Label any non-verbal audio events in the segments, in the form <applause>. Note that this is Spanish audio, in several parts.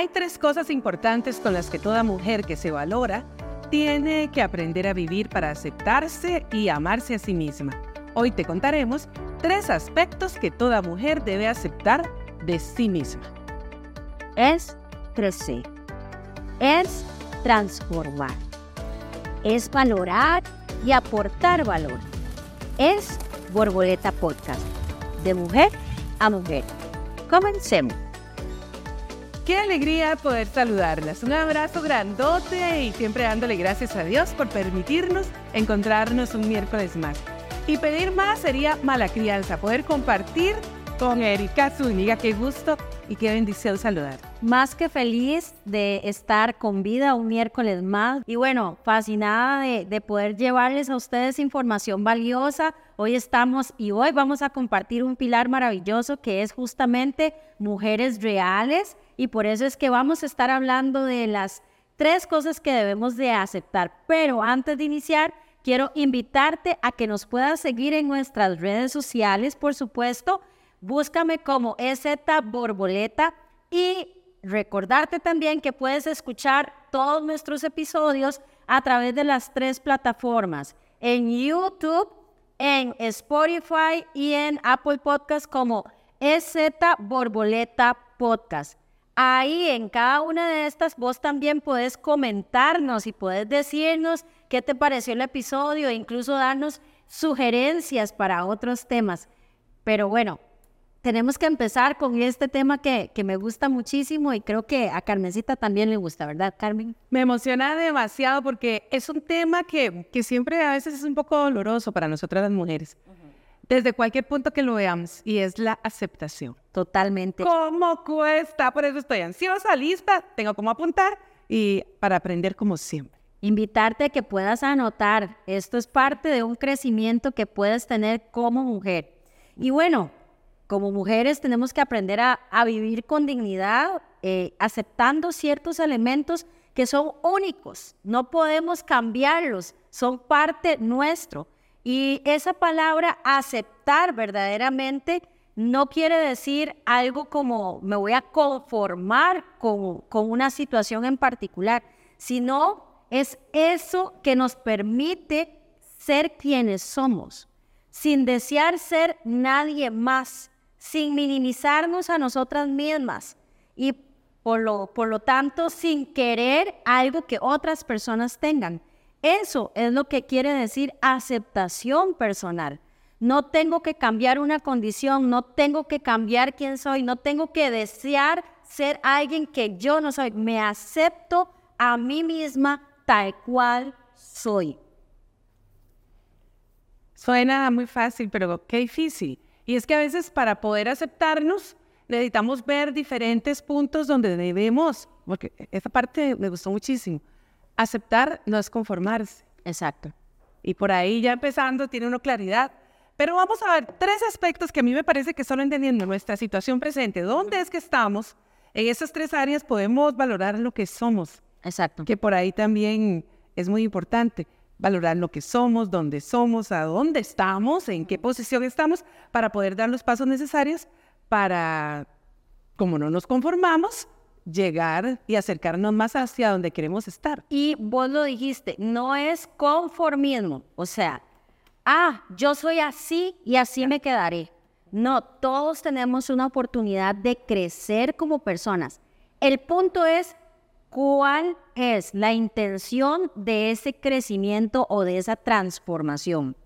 Hay tres cosas importantes con las que toda mujer que se valora tiene que aprender a vivir para aceptarse y amarse a sí misma. Hoy te contaremos tres aspectos que toda mujer debe aceptar de sí misma. Es crecer. Es transformar. Es valorar y aportar valor. Es Borboleta Podcast. De mujer a mujer. Comencemos. Qué alegría poder saludarlas. Un abrazo grandote y siempre dándole gracias a Dios por permitirnos encontrarnos un miércoles más. Y pedir más sería mala crianza, poder compartir con Erika Zúñiga. Qué gusto y qué bendición saludar. Más que feliz de estar con vida un miércoles más. Y bueno, fascinada de, de poder llevarles a ustedes información valiosa. Hoy estamos y hoy vamos a compartir un pilar maravilloso que es justamente mujeres reales. Y por eso es que vamos a estar hablando de las tres cosas que debemos de aceptar. Pero antes de iniciar, quiero invitarte a que nos puedas seguir en nuestras redes sociales, por supuesto. Búscame como EZ Borboleta y recordarte también que puedes escuchar todos nuestros episodios a través de las tres plataformas, en YouTube, en Spotify y en Apple Podcast como EZ Borboleta Podcast. Ahí en cada una de estas vos también puedes comentarnos y puedes decirnos qué te pareció el episodio e incluso darnos sugerencias para otros temas. Pero bueno, tenemos que empezar con este tema que, que, me gusta muchísimo y creo que a Carmencita también le gusta, ¿verdad, Carmen? Me emociona demasiado porque es un tema que, que siempre a veces es un poco doloroso para nosotras las mujeres. Uh -huh. Desde cualquier punto que lo veamos, y es la aceptación. Totalmente. ¿Cómo cuesta? Por eso estoy ansiosa, lista, tengo cómo apuntar y para aprender como siempre. Invitarte a que puedas anotar. Esto es parte de un crecimiento que puedes tener como mujer. Y bueno, como mujeres tenemos que aprender a, vivir con dignidad, eh, aceptando ciertos elementos que son únicos, no podemos cambiarlos, son parte nuestro. Y esa palabra aceptar verdaderamente no quiere decir algo como me voy a conformar con, con una situación en particular, sino es eso que nos permite ser quienes somos, sin desear ser nadie más sin minimizarnos a nosotras mismas y por lo, por lo tanto sin querer algo que otras personas tengan. Eso es lo que quiere decir aceptación personal. No tengo que cambiar una condición, no tengo que cambiar quién soy, no tengo que desear ser alguien que yo no soy. Me acepto a mí misma tal cual soy. Suena muy fácil, pero qué difícil. Y es que a veces para poder aceptarnos necesitamos ver diferentes puntos donde debemos, porque esa parte me gustó muchísimo, aceptar no es conformarse. Exacto. Y por ahí ya empezando tiene uno claridad. Pero vamos a ver tres aspectos que a mí me parece que solo entendiendo nuestra situación presente, dónde es que estamos, en esas tres áreas podemos valorar lo que somos. Exacto. Que por ahí también es muy importante valorar lo que somos, dónde somos, a dónde estamos, en qué posición estamos, para poder dar los pasos necesarios para, como no nos conformamos, llegar y acercarnos más hacia donde queremos estar. Y vos lo dijiste, no es conformismo, o sea, ah, yo soy así y así me quedaré. No, todos tenemos una oportunidad de crecer como personas. El punto es cuál es la intención de ese crecimiento o de esa transformación.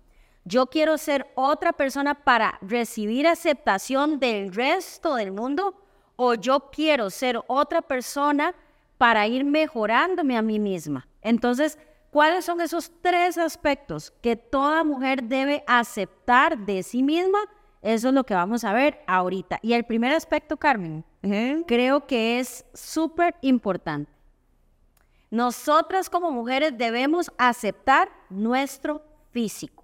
Yo quiero ser otra persona para recibir aceptación del resto del mundo o yo quiero ser otra persona para ir mejorándome a mí misma. Entonces, ¿cuáles son esos tres aspectos que toda mujer debe aceptar de sí misma? Eso es lo que vamos a ver ahorita. Y el primer aspecto, Carmen, uh -huh. creo que es súper importante. Nosotras como mujeres debemos aceptar nuestro físico.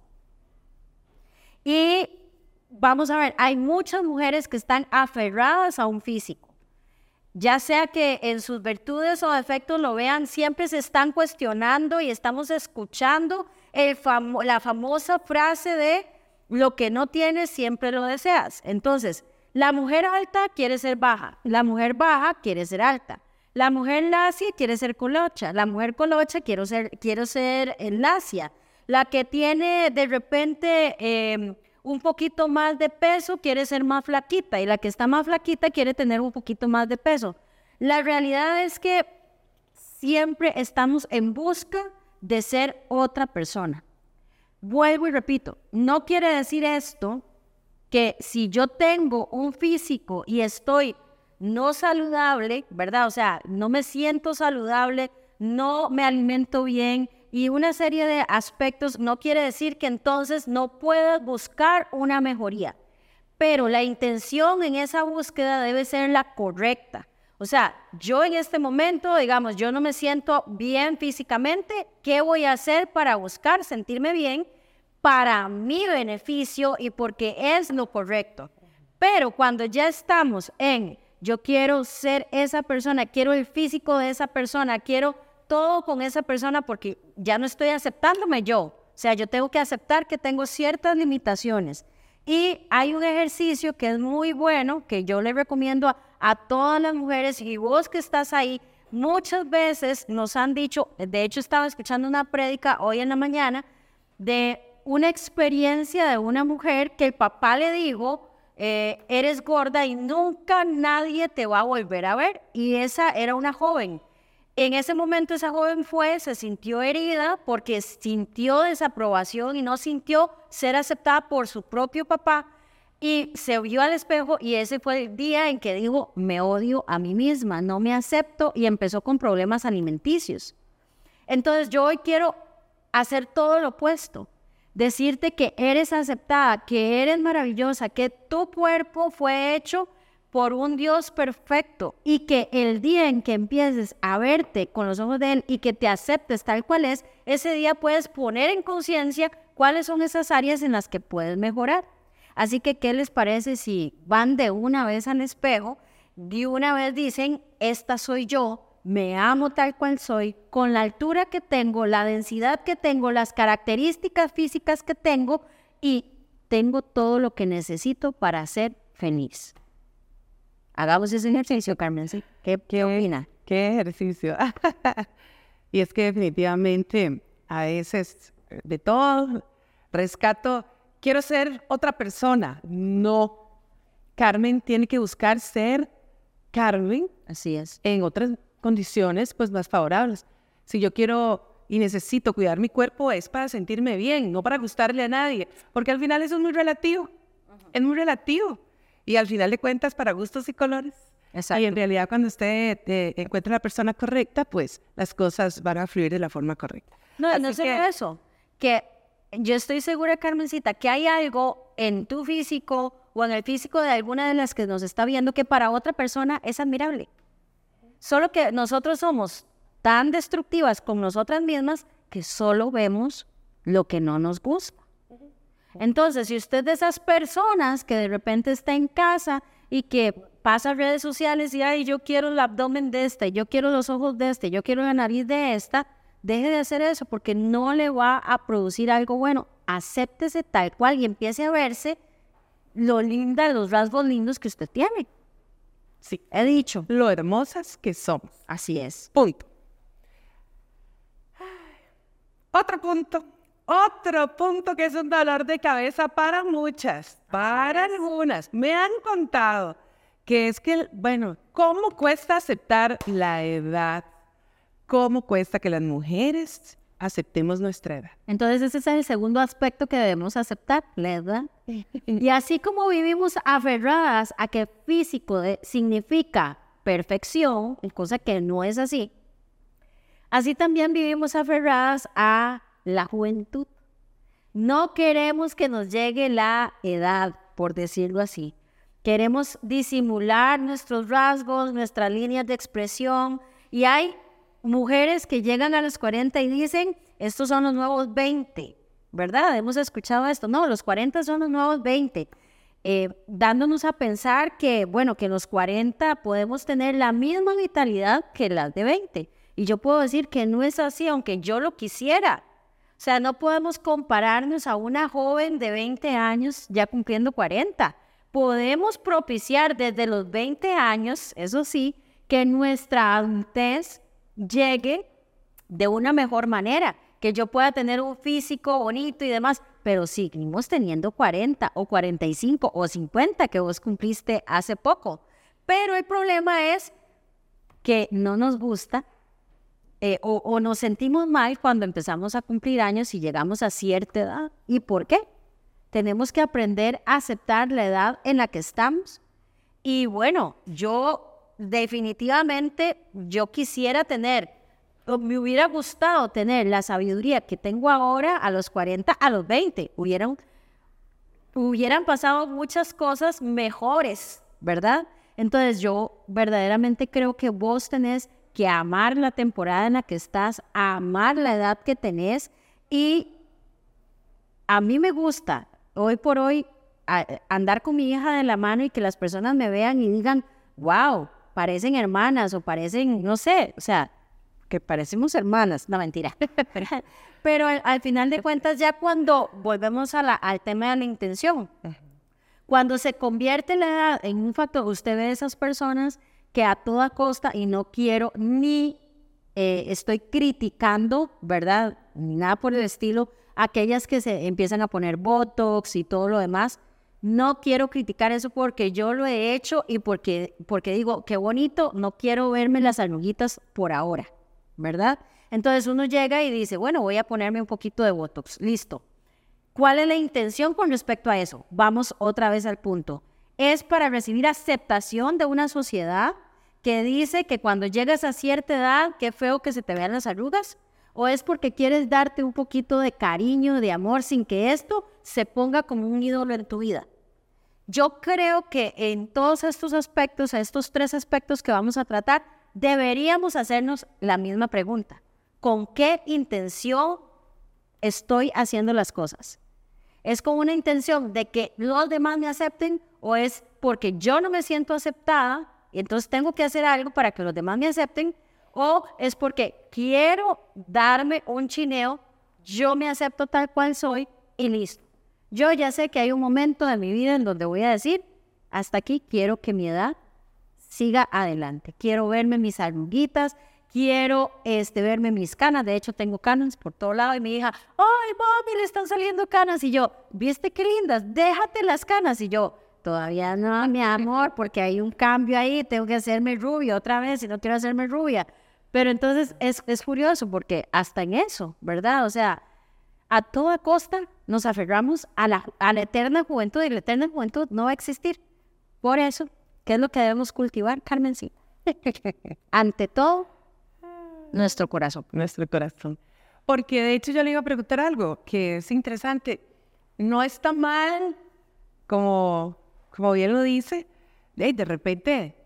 Y vamos a ver, hay muchas mujeres que están aferradas a un físico. Ya sea que en sus virtudes o defectos lo vean, siempre se están cuestionando y estamos escuchando el famo la famosa frase de lo que no tienes siempre lo deseas. Entonces, la mujer alta quiere ser baja, la mujer baja quiere ser alta. La mujer lacia quiere ser colocha, la mujer colocha quiero ser, quiero ser eh, lacia. La que tiene de repente em, un poquito más de peso quiere ser más flaquita y la que está más flaquita quiere tener un poquito más de peso. La realidad es que siempre estamos en busca de ser otra persona. Vuelvo y repito, no quiere decir esto que si yo tengo un físico y estoy no saludable, ¿verdad? O sea, no me siento saludable, no me alimento bien, y una serie de aspectos no quiere decir que entonces no puedas buscar una mejoría, pero la intención en esa búsqueda debe ser la correcta. O sea, yo en este momento, digamos, yo no me siento bien físicamente, ¿qué voy a hacer para buscar sentirme bien para mi beneficio y porque es lo correcto? Pero cuando ya estamos en, yo quiero ser esa persona, quiero el físico de esa persona, quiero todo con esa persona porque ya no estoy aceptándome yo. O sea, yo tengo que aceptar que tengo ciertas limitaciones. Y hay un ejercicio que es muy bueno, que yo le recomiendo a, todas las mujeres y vos que estás ahí, muchas veces nos han dicho, de hecho estaba escuchando una prédica hoy en la mañana de una experiencia de una mujer que el papá le dijo, eh, eres gorda y nunca nadie te va a volver a ver. Y esa era una joven en ese momento esa joven fue, se sintió herida porque sintió desaprobación y no sintió ser aceptada por su propio papá y se vio al espejo y ese fue el día en que dijo, me odio a mí misma, no me acepto y empezó con problemas alimenticios. Entonces yo hoy quiero hacer todo lo opuesto, decirte que eres aceptada, que eres maravillosa, que tu cuerpo fue hecho por un Dios perfecto y que el día en que empieces a verte con los ojos de Él y que te aceptes tal cual es, ese día puedes poner en conciencia cuáles son esas áreas en las que puedes mejorar. Así que, ¿qué les parece si van de una vez al espejo, de una vez dicen, esta soy yo, me amo tal cual soy, con la altura que tengo, la densidad que tengo, las características físicas que tengo y tengo todo lo que necesito para ser feliz? Hagamos ese ejercicio, Carmen. ¿Qué, qué opina? ¿Qué ejercicio? <laughs> y es que definitivamente a veces de todo rescato, quiero ser otra persona. No. Carmen tiene que buscar ser Carmen. Así es. En otras condiciones pues más favorables. Si yo quiero y necesito cuidar mi cuerpo es para sentirme bien, no para gustarle a nadie, porque al final eso es muy relativo. Es muy relativo. Y al final de cuentas, para gustos y colores. Exacto. Y en realidad, cuando usted eh, encuentra la persona correcta, pues las cosas van a fluir de la forma correcta. No, no solo eso, que yo estoy segura, Carmencita, que hay algo en tu físico o en el físico de alguna de las que nos está viendo que para otra persona es admirable. Solo que nosotros somos tan destructivas con nosotras mismas que solo vemos lo que no nos gusta. Entonces, si usted de esas personas que de repente está en casa y que pasa redes sociales y, ay, yo quiero el abdomen de este, yo quiero los ojos de este, yo quiero la nariz de esta, deje de hacer eso porque no le va a producir algo bueno. Acéptese tal cual y empiece a verse lo linda, los rasgos lindos que usted tiene. Sí, he dicho, lo hermosas que somos. Así es. Punto. Otro punto otro punto que es un dolor de cabeza para muchas, para algunas. Me han contado que es que, bueno, ¿cómo cuesta aceptar la edad? ¿Cómo cuesta que las mujeres aceptemos nuestra edad? Entonces ese es el segundo aspecto que debemos aceptar, la edad. y así como vivimos aferradas a que físico significa perfección, cosa que no es así, así también vivimos aferradas a la juventud. No queremos que nos llegue la edad, por decirlo así. Queremos disimular nuestros rasgos, nuestras líneas de expresión. Y hay mujeres que llegan a los 40 y dicen, estos son los nuevos 20, ¿verdad? Hemos escuchado esto. No, los 40 son los nuevos 20. Eh, dándonos a pensar que, bueno, que los 40 podemos tener la misma vitalidad que las de 20. Y yo puedo decir que no es así, aunque yo lo quisiera. O sea, no podemos compararnos a una joven de 20 años ya cumpliendo 40. Podemos propiciar desde los 20 años, eso sí, que nuestra adultez llegue de una mejor manera, que yo pueda tener un físico bonito y demás, pero seguimos teniendo 40 o 45 o 50 que vos cumpliste hace poco. Pero el problema es que no nos gusta eh, o, o nos sentimos mal cuando empezamos a cumplir años y llegamos a cierta edad. ¿Y por qué? Tenemos que aprender a aceptar la edad en la que estamos. Y bueno, yo definitivamente, yo quisiera tener, o me hubiera gustado tener la sabiduría que tengo ahora a los 40, a los 20. Hubieran, hubieran pasado muchas cosas mejores, ¿verdad? Entonces yo verdaderamente creo que vos tenés que amar la temporada en la que estás, amar la edad que tenés y a mí me gusta hoy por hoy andar con mi hija de la mano y que las personas me vean y digan, wow, parecen hermanas o parecen, no sé, o sea, que parecemos hermanas, no mentira. <laughs> Pero al, final de cuentas, ya cuando volvemos a la, al tema de la intención, cuando se convierte la edad en un factor, usted ve esas personas que a toda costa, y no quiero ni eh, estoy criticando, ¿verdad? Ni nada por el estilo, aquellas que se empiezan a poner Botox y todo lo demás. No quiero criticar eso porque yo lo he hecho y porque, porque digo, qué bonito, no quiero verme las arruguitas por ahora, ¿verdad? Entonces uno llega y dice, bueno, voy a ponerme un poquito de Botox, listo. ¿Cuál es la intención con respecto a eso? Vamos otra vez al punto. Es para recibir aceptación de una sociedad que dice que cuando llegas a cierta edad, qué feo que se te vean las arrugas, o es porque quieres darte un poquito de cariño, de amor, sin que esto se ponga como un ídolo en tu vida. Yo creo que en todos estos aspectos, estos tres aspectos que vamos a tratar, deberíamos hacernos la misma pregunta. ¿Con qué intención estoy haciendo las cosas? ¿Es con una intención de que los demás me acepten o es porque yo no me siento aceptada y entonces tengo que hacer algo para que los demás me acepten? ¿O es porque quiero darme un chineo, yo me acepto tal cual soy y listo? Yo ya sé que hay un momento de mi vida en donde voy a decir, hasta aquí quiero que mi edad siga adelante. Quiero verme mis arruguitas, quiero este, verme mis canas. De hecho, tengo canas por todo lado y mi hija, ay, mami, le están saliendo canas. Y yo, ¿viste qué lindas? Déjate las canas. Y yo, todavía no, mi amor, porque hay un cambio ahí, tengo que hacerme rubia otra vez y no quiero hacerme rubia. Pero entonces es, es curioso porque hasta en eso, ¿verdad? O sea, a toda costa nos aferramos a la, a la eterna juventud y la eterna juventud no va a existir. Por eso, ¿qué es lo que debemos cultivar, Carmen? Sí. <laughs> Ante todo, nuestro corazón. Nuestro corazón. Porque de hecho yo le iba a preguntar algo que es interesante. No está mal, como, como bien lo dice, de, de repente,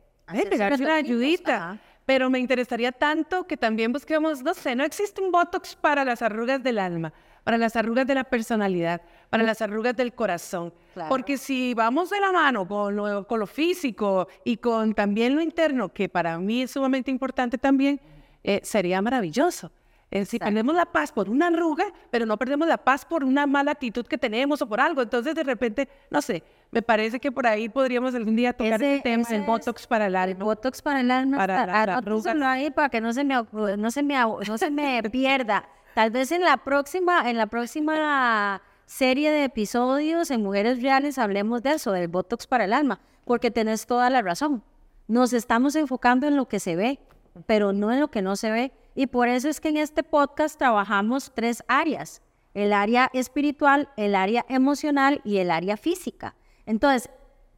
pegarse una ayudita. Pero me interesaría tanto que también busquemos, no sé, no existe un Botox para las arrugas del alma, para las arrugas de la personalidad, para las arrugas del corazón. Porque si vamos de la mano con lo, con lo físico y con también lo interno, que para mí es sumamente importante también, eh, sería maravilloso. Eh, si perdemos la paz por una arruga, pero no perdemos la paz por una mala actitud que tenemos o por algo, entonces de repente, no sé, me parece que por ahí podríamos algún día tocar ese, el tema del Botox para el alma. Botox para el alma, para, la, la ahí para que no se me, no se me, no se me <laughs> pierda. Tal vez en la próxima, en la próxima serie de episodios en Mujeres Reales hablemos de eso, del Botox para el alma, porque tenés toda la razón. Nos estamos enfocando en lo que se ve, pero no en lo que no se ve. Y por eso es que en este podcast trabajamos tres áreas, el área espiritual, el área emocional y el área física. Entonces,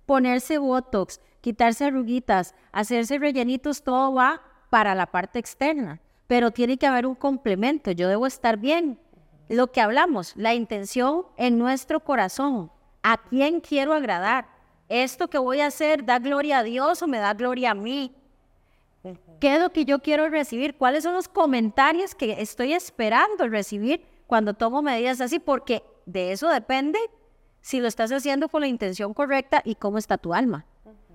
ponerse botox, quitarse arruguitas, hacerse rellenitos, todo va para la parte externa, pero tiene que haber un complemento, yo debo estar bien. Lo que hablamos, la intención en nuestro corazón, ¿a quién quiero agradar? ¿Esto que voy a hacer da gloria a Dios o me da gloria a mí? ¿Qué es lo que yo quiero recibir? ¿Cuáles son los comentarios que estoy esperando recibir cuando tomo medidas así? Porque de eso depende si lo estás haciendo con la intención correcta y cómo está tu alma.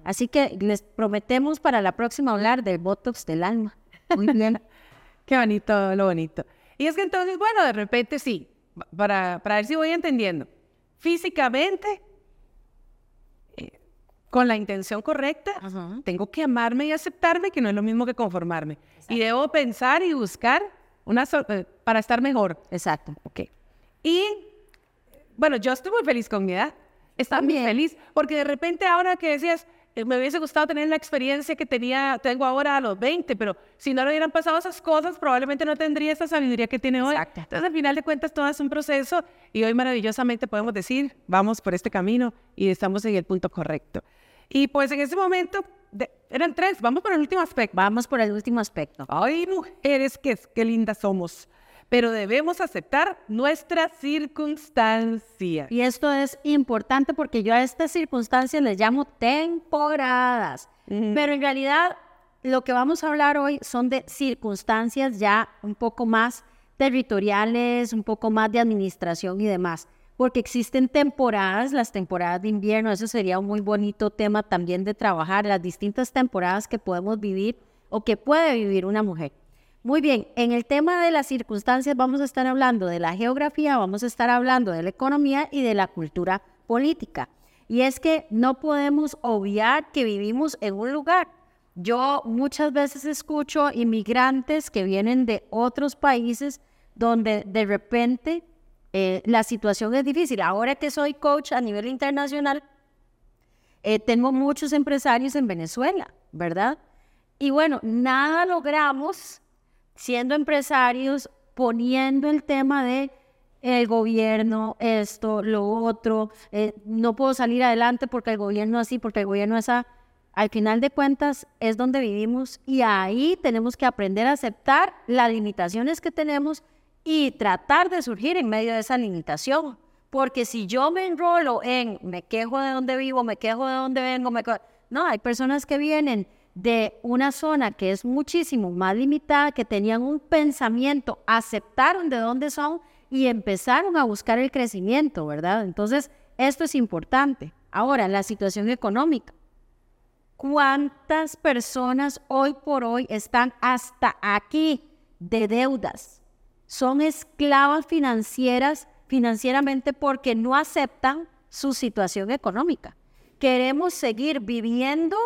Así que les prometemos para la próxima hablar del Botox del alma. Muy bien. Qué bonito, lo bonito. Y es que entonces, bueno, de repente sí, para, para ver si voy entendiendo. Físicamente, con la intención correcta, tengo que amarme y aceptarme, que no es lo mismo que conformarme. Y debo pensar y buscar una eh, para estar mejor. Exacto. Ok. Y bueno, yo estoy muy feliz con mi edad. Estaba muy feliz porque de repente ahora que decías, eh, me hubiese gustado tener la experiencia que tenía, tengo ahora a los 20, pero si no le hubieran pasado esas cosas, probablemente no tendría esa sabiduría que tiene hoy. Exacto. Entonces, al final de cuentas, todo es un proceso y hoy maravillosamente podemos decir, vamos por este camino y estamos en el punto correcto. Y pues en ese momento eran tres, vamos por el último aspecto. Vamos por el último aspecto. Ay, mujeres, qué, qué lindas somos pero debemos aceptar nuestras circunstancias. Y esto es importante porque yo a estas circunstancias les llamo temporadas, pero en realidad lo que vamos a hablar hoy son de circunstancias ya un poco más territoriales, un poco más de administración y demás, porque existen temporadas, las temporadas de invierno, eso sería un muy bonito tema también de trabajar, las distintas temporadas que podemos vivir o que puede vivir una mujer. Muy bien, en el tema de las circunstancias vamos a estar hablando de la geografía, vamos a estar hablando de la economía y de la cultura política. Y es que no podemos obviar que vivimos en un lugar. Yo muchas veces escucho inmigrantes que vienen de otros países donde de repente eh, la situación es difícil. Ahora que soy coach a nivel internacional, eh, tengo muchos empresarios en Venezuela, ¿verdad? Y bueno, nada logramos siendo empresarios, poniendo el tema de el gobierno, esto, lo otro, eh, no puedo salir adelante porque el gobierno así, porque el gobierno es así. Al final de cuentas es donde vivimos y ahí tenemos que aprender a aceptar las limitaciones que tenemos y tratar de surgir en medio de esa limitación. Porque si yo me enrolo en me quejo de donde vivo, me quejo de donde vengo, me no, hay personas que vienen de una zona que es muchísimo más limitada, que tenían un pensamiento, aceptaron de dónde son y empezaron a buscar el crecimiento, ¿verdad? Entonces, esto es importante. Ahora, la situación económica. ¿Cuántas personas hoy por hoy están hasta aquí de deudas? Son esclavas financieras, financieramente porque no aceptan su situación económica. Queremos seguir viviendo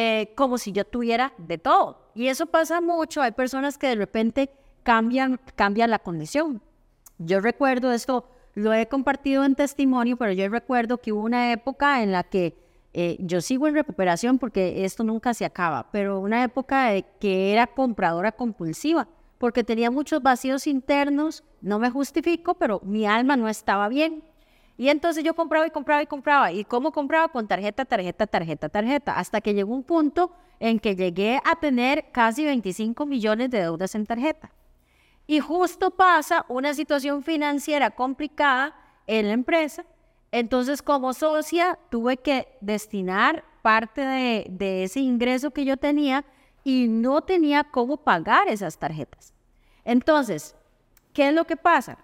eh, como si yo tuviera de todo. Y eso pasa mucho. Hay personas que de repente cambian, cambian la condición. Yo recuerdo esto, lo he compartido en testimonio, pero yo recuerdo que hubo una época en la que eh, yo sigo en recuperación porque esto nunca se acaba, pero una época de que era compradora compulsiva, porque tenía muchos vacíos internos, no me justifico, pero mi alma no estaba bien. Y entonces yo compraba y compraba y compraba. ¿Y cómo compraba? Con tarjeta, tarjeta, tarjeta, tarjeta. Hasta que llegó un punto en que llegué a tener casi 25 millones de deudas en tarjeta. Y justo pasa una situación financiera complicada en la empresa. Entonces, como socia, tuve que destinar parte de, de ese ingreso que yo tenía y no tenía cómo pagar esas tarjetas. Entonces, ¿qué es lo que pasa?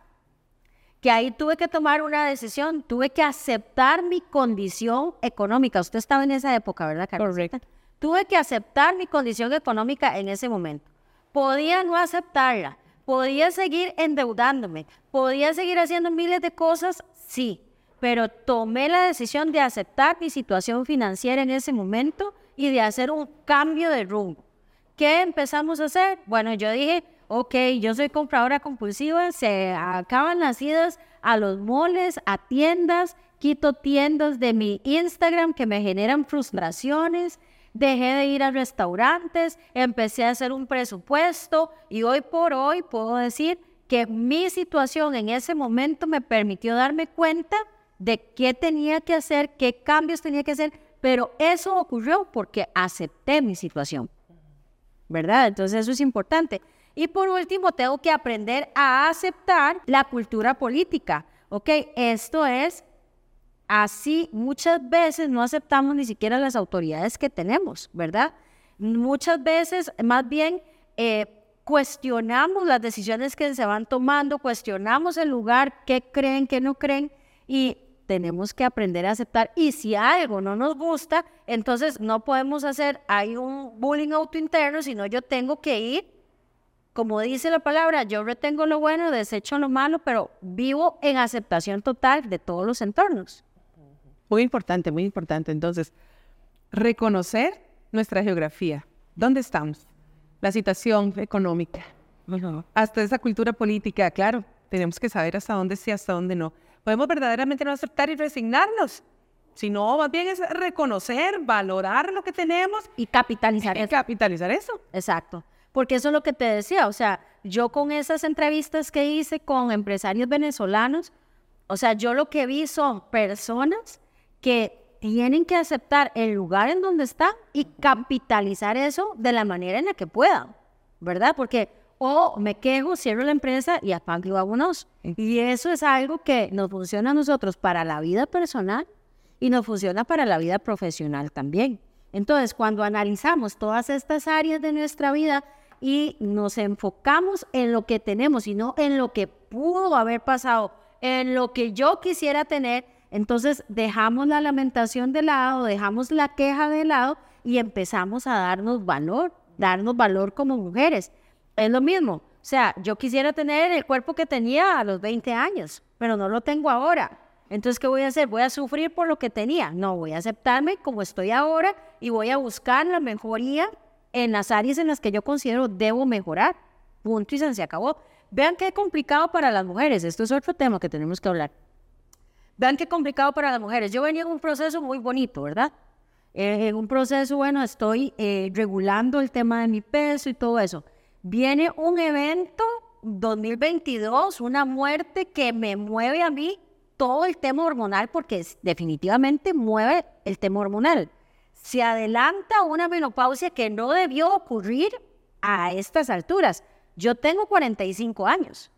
Que ahí tuve que tomar una decisión, tuve que aceptar mi condición económica. Usted estaba en esa época, ¿verdad, Carlos? Correcto. Tuve que aceptar mi condición económica en ese momento. Podía no aceptarla, podía seguir endeudándome, podía seguir haciendo miles de cosas, sí, pero tomé la decisión de aceptar mi situación financiera en ese momento y de hacer un cambio de rumbo. ¿Qué empezamos a hacer? Bueno, yo dije, ok, yo soy compradora compulsiva, se acaban las idas a los moles, a tiendas, quito tiendas de mi Instagram que me generan frustraciones, dejé de ir a restaurantes, empecé a hacer un presupuesto y hoy por hoy puedo decir que mi situación en ese momento me permitió darme cuenta de qué tenía que hacer, qué cambios tenía que hacer, pero eso ocurrió porque acepté mi situación. ¿Verdad? Entonces eso es importante. Y por último, tengo que aprender a aceptar la cultura política. ¿Ok? Esto es así. Muchas veces no aceptamos ni siquiera las autoridades que tenemos, ¿verdad? Muchas veces, más bien, eh, cuestionamos las decisiones que se van tomando, cuestionamos el lugar, qué creen, qué no creen, y tenemos que aprender a aceptar. Y si algo no nos gusta, entonces no podemos hacer, hay un bullying auto interno, sino yo tengo que ir como dice la palabra, yo retengo lo bueno, desecho lo malo, pero vivo en aceptación total de todos los entornos. Muy importante, muy importante. Entonces, reconocer nuestra geografía. ¿Dónde estamos? La situación económica, hasta esa cultura política, claro, tenemos que saber hasta dónde sí, hasta dónde no. Podemos verdaderamente no aceptar y resignarnos, sino más bien es reconocer, valorar lo que tenemos y capitalizar y eso. capitalizar eso. Exacto. Porque eso es lo que te decía, o sea, yo con esas entrevistas que hice con empresarios venezolanos, o sea, yo lo que vi son personas que tienen que aceptar el lugar en donde están y capitalizar eso de la manera en la que puedan, ¿verdad? Porque o me quejo, cierro la empresa y apago y vámonos. Y eso es algo que nos funciona a nosotros para la vida personal y nos funciona para la vida profesional también. Entonces, cuando analizamos todas estas áreas de nuestra vida y nos enfocamos en lo que tenemos y no en lo que pudo haber pasado, en lo que yo quisiera tener, entonces dejamos la lamentación de lado, dejamos la queja de lado y empezamos a darnos valor, darnos valor como mujeres. Es lo mismo, o sea, yo quisiera tener el cuerpo que tenía a los 20 años, pero no lo tengo ahora. Entonces, ¿qué voy a hacer? ¿Voy a sufrir por lo que tenía? No, voy a aceptarme como estoy ahora y voy a buscar la mejoría en las áreas en las que yo considero debo mejorar. Punto y se acabó. Vean qué complicado para las mujeres. Esto es otro tema que tenemos que hablar. Vean qué complicado para las mujeres. Yo venía en un proceso muy bonito, ¿verdad? Eh, en un proceso, bueno, estoy eh, regulando el tema de mi peso y todo eso. Viene un evento 2022, una muerte que me mueve a mí todo el tema hormonal porque definitivamente mueve el tema hormonal. Se adelanta una menopausia que no debió ocurrir a estas alturas. Yo tengo 45 años.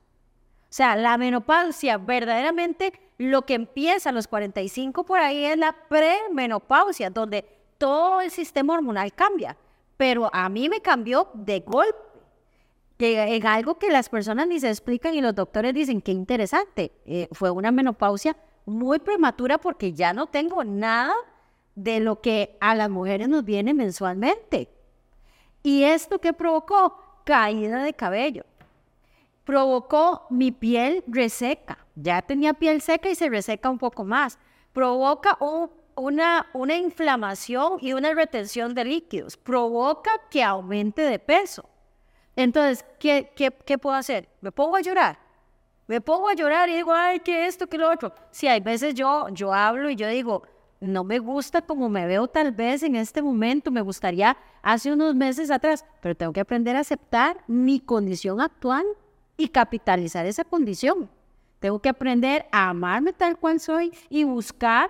O sea, la menopausia verdaderamente lo que empieza a los 45 por ahí es la premenopausia, donde todo el sistema hormonal cambia. Pero a mí me cambió de golpe, que en algo que las personas ni se explican y los doctores dicen que interesante. Eh, fue una menopausia muy prematura porque ya no tengo nada de lo que a las mujeres nos viene mensualmente. ¿Y esto qué provocó? Caída de cabello. Provocó mi piel reseca ya tenía piel seca y se reseca un poco más. Provoca una, una inflamación y una retención de líquidos. Provoca que aumente de peso. Entonces, ¿qué, qué, qué puedo hacer? ¿Me pongo a llorar? Me pongo a llorar y digo, ay, que esto, que lo otro. Sí, hay veces yo, yo hablo y yo digo, no me gusta como me veo tal vez en este momento, me gustaría hace unos meses atrás, pero tengo que aprender a aceptar mi condición actual y capitalizar esa condición. Tengo que aprender a amarme tal cual soy y buscar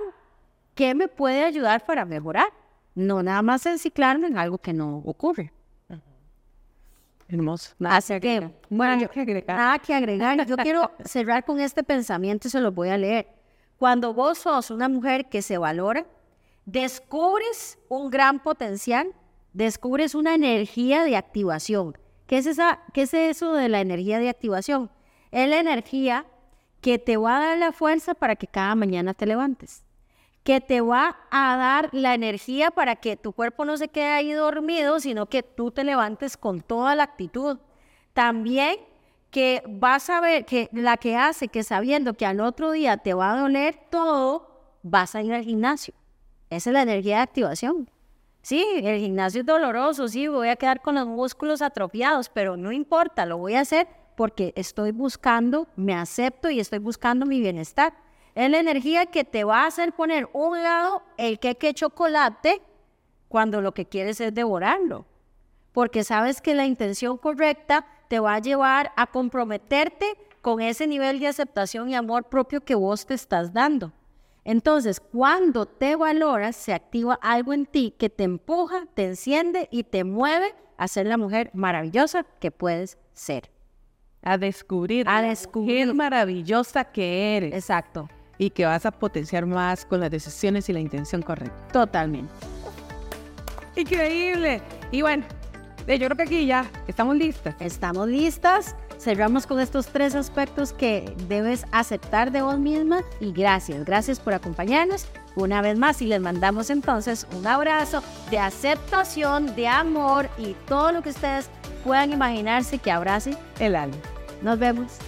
qué me puede ayudar para mejorar. No nada más enciclarme en algo que no ocurre. Hermoso. Nada Así que, bueno, yo, que agregar. nada que agregar. Yo quiero cerrar con este pensamiento y se lo voy a leer. Cuando vos sos una mujer que se valora, descubres un gran potencial, descubres una energía de activación. ¿Qué es, esa, qué es eso de la energía de activación? Es la energía que te va a dar la fuerza para que cada mañana te levantes, que te va a dar la energía para que tu cuerpo no se quede ahí dormido, sino que tú te levantes con toda la actitud. También que vas a ver que la que hace que sabiendo que al otro día te va a doler todo, vas a ir al gimnasio. Esa es la energía de activación. Sí, el gimnasio es doloroso, sí, voy a quedar con los músculos atrofiados, pero no importa, lo voy a hacer porque estoy buscando, me acepto y estoy buscando mi bienestar. Es la energía que te va a hacer poner un lado el queque chocolate cuando lo que quieres es devorarlo. Porque sabes que la intención correcta te va a llevar a comprometerte con ese nivel de aceptación y amor propio que vos te estás dando. Entonces, cuando te valoras, se activa algo en ti que te empuja, te enciende y te mueve a ser la mujer maravillosa que puedes ser a descubrir, a descubrir maravillosa que eres. Exacto. Y que vas a potenciar más con las decisiones y la intención correcta. Totalmente. Increíble. Y bueno, yo creo que aquí ya estamos listas. Estamos listas. Cerramos con estos tres aspectos que debes aceptar de vos misma y gracias, gracias por acompañarnos una vez más y les mandamos entonces un abrazo de aceptación, de amor y todo lo que ustedes puedan imaginarse que abrace el alma. Nos vemos.